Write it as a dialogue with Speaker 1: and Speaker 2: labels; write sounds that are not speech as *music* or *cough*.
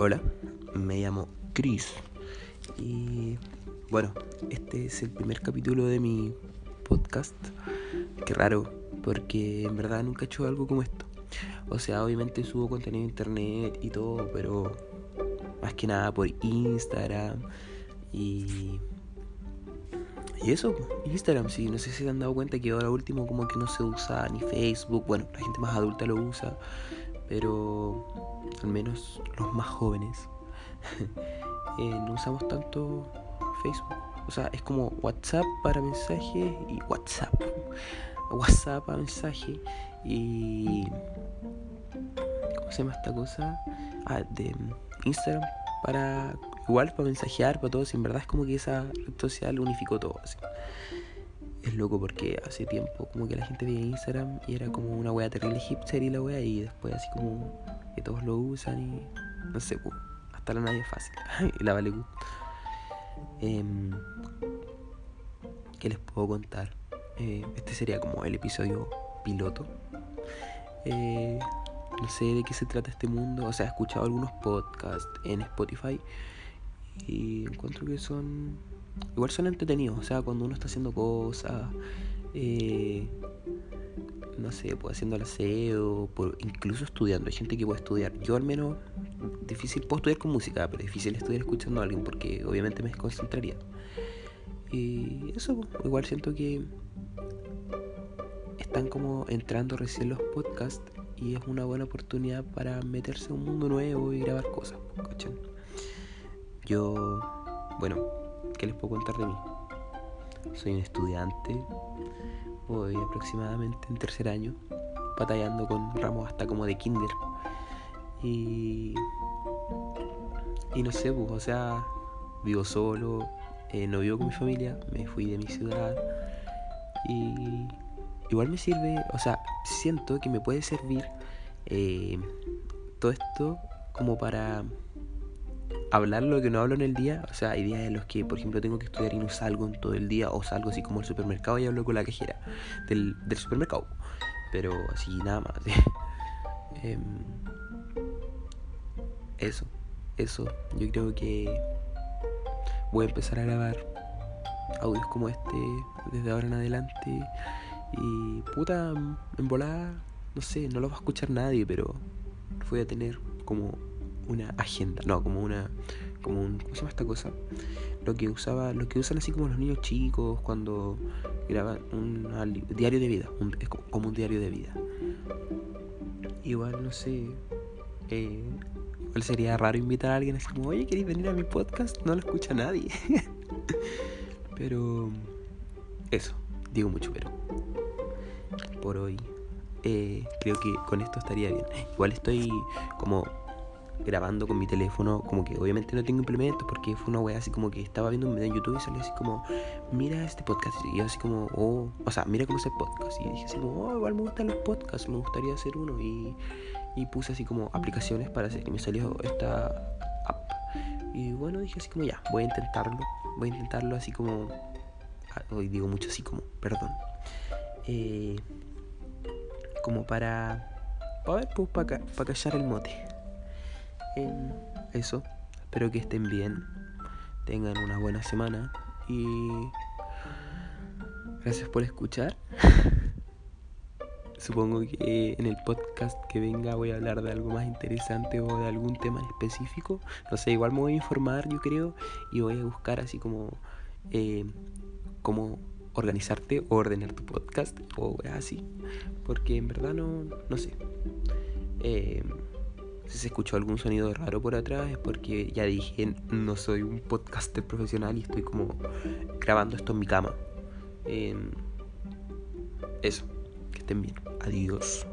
Speaker 1: Hola, me llamo Chris y bueno, este es el primer capítulo de mi podcast. Qué raro, porque en verdad nunca he hecho algo como esto. O sea, obviamente subo contenido en internet y todo, pero más que nada por Instagram y y eso, Instagram, sí, no sé si se han dado cuenta que ahora último como que no se usa ni Facebook, bueno, la gente más adulta lo usa, pero al menos los más jóvenes *laughs* eh, no usamos tanto Facebook. O sea, es como WhatsApp para mensaje y WhatsApp. WhatsApp para mensaje y... ¿Cómo se llama esta cosa? Ah, de Instagram para igual para mensajear, para todo, si en verdad es como que esa red social unificó todo así. Es loco porque hace tiempo como que la gente veía Instagram y era como una wea terrible hipster y la wea y después así como que todos lo usan y no sé, pues, hasta la nadie es fácil. *laughs* y la vale eh, ¿Qué les puedo contar? Eh, este sería como el episodio piloto. Eh, no sé de qué se trata este mundo. O sea, he escuchado algunos podcasts en Spotify y encuentro que son. Igual son entretenidos. O sea, cuando uno está haciendo cosas. Eh, no sé, pues haciendo el aseo, por, incluso estudiando. Hay gente que puede estudiar. Yo al menos, difícil, puedo estudiar con música, pero difícil estudiar escuchando a alguien porque obviamente me desconcentraría. Y eso, pues, igual siento que están como entrando recién los podcasts y es una buena oportunidad para meterse a un mundo nuevo y grabar cosas. ¿cachan? Yo, bueno, ¿qué les puedo contar de mí? Soy un estudiante, voy aproximadamente en tercer año, batallando con ramos hasta como de kinder. Y, y no sé, pues, o sea, vivo solo, eh, no vivo con mi familia, me fui de mi ciudad y igual me sirve, o sea, siento que me puede servir eh, todo esto como para hablar lo que no hablo en el día. O sea, hay días en los que, por ejemplo, tengo que estudiar y no salgo en todo el día, o salgo así como al supermercado y hablo con la cajera del, del supermercado. Pero así nada más. *laughs* eh, eso, eso. Yo creo que voy a empezar a grabar audios como este desde ahora en adelante. Y puta, en volada, no sé, no lo va a escuchar nadie, pero voy a tener como una agenda, no, como una, como un, ¿cómo se llama esta cosa? Lo que usaba, lo que usan así como los niños chicos cuando graban un diario de vida, es como un diario de vida. Igual, no sé, eh, igual sería raro invitar a alguien así como, oye, ¿queréis venir a mi podcast? No lo escucha nadie. *laughs* pero, eso, digo mucho, pero por hoy eh, creo que con esto estaría bien. Igual estoy como grabando con mi teléfono, como que obviamente no tengo implementos porque fue una wea así como que estaba viendo un video en YouTube y salió así como, mira este podcast. Y yo así como, oh, o sea, mira cómo es el podcast. Y dije así como, oh, igual me gustan los podcasts, me gustaría hacer uno. Y, y puse así como aplicaciones para hacer. Y me salió esta app. Y bueno, dije así como, ya, voy a intentarlo. Voy a intentarlo así como, ah, hoy digo mucho así como, perdón. Eh, como para, a ver, pues para, para callar el mote eso. Espero que estén bien. Tengan una buena semana. Y gracias por escuchar. *laughs* Supongo que en el podcast que venga voy a hablar de algo más interesante o de algún tema específico. No sé, igual me voy a informar, yo creo, y voy a buscar así como eh, cómo organizarte o ordenar tu podcast o así. Porque en verdad no, no sé. Eh, si se escuchó algún sonido raro por atrás es porque ya dije, no soy un podcaster profesional y estoy como grabando esto en mi cama. Eh, eso, que estén bien. Adiós.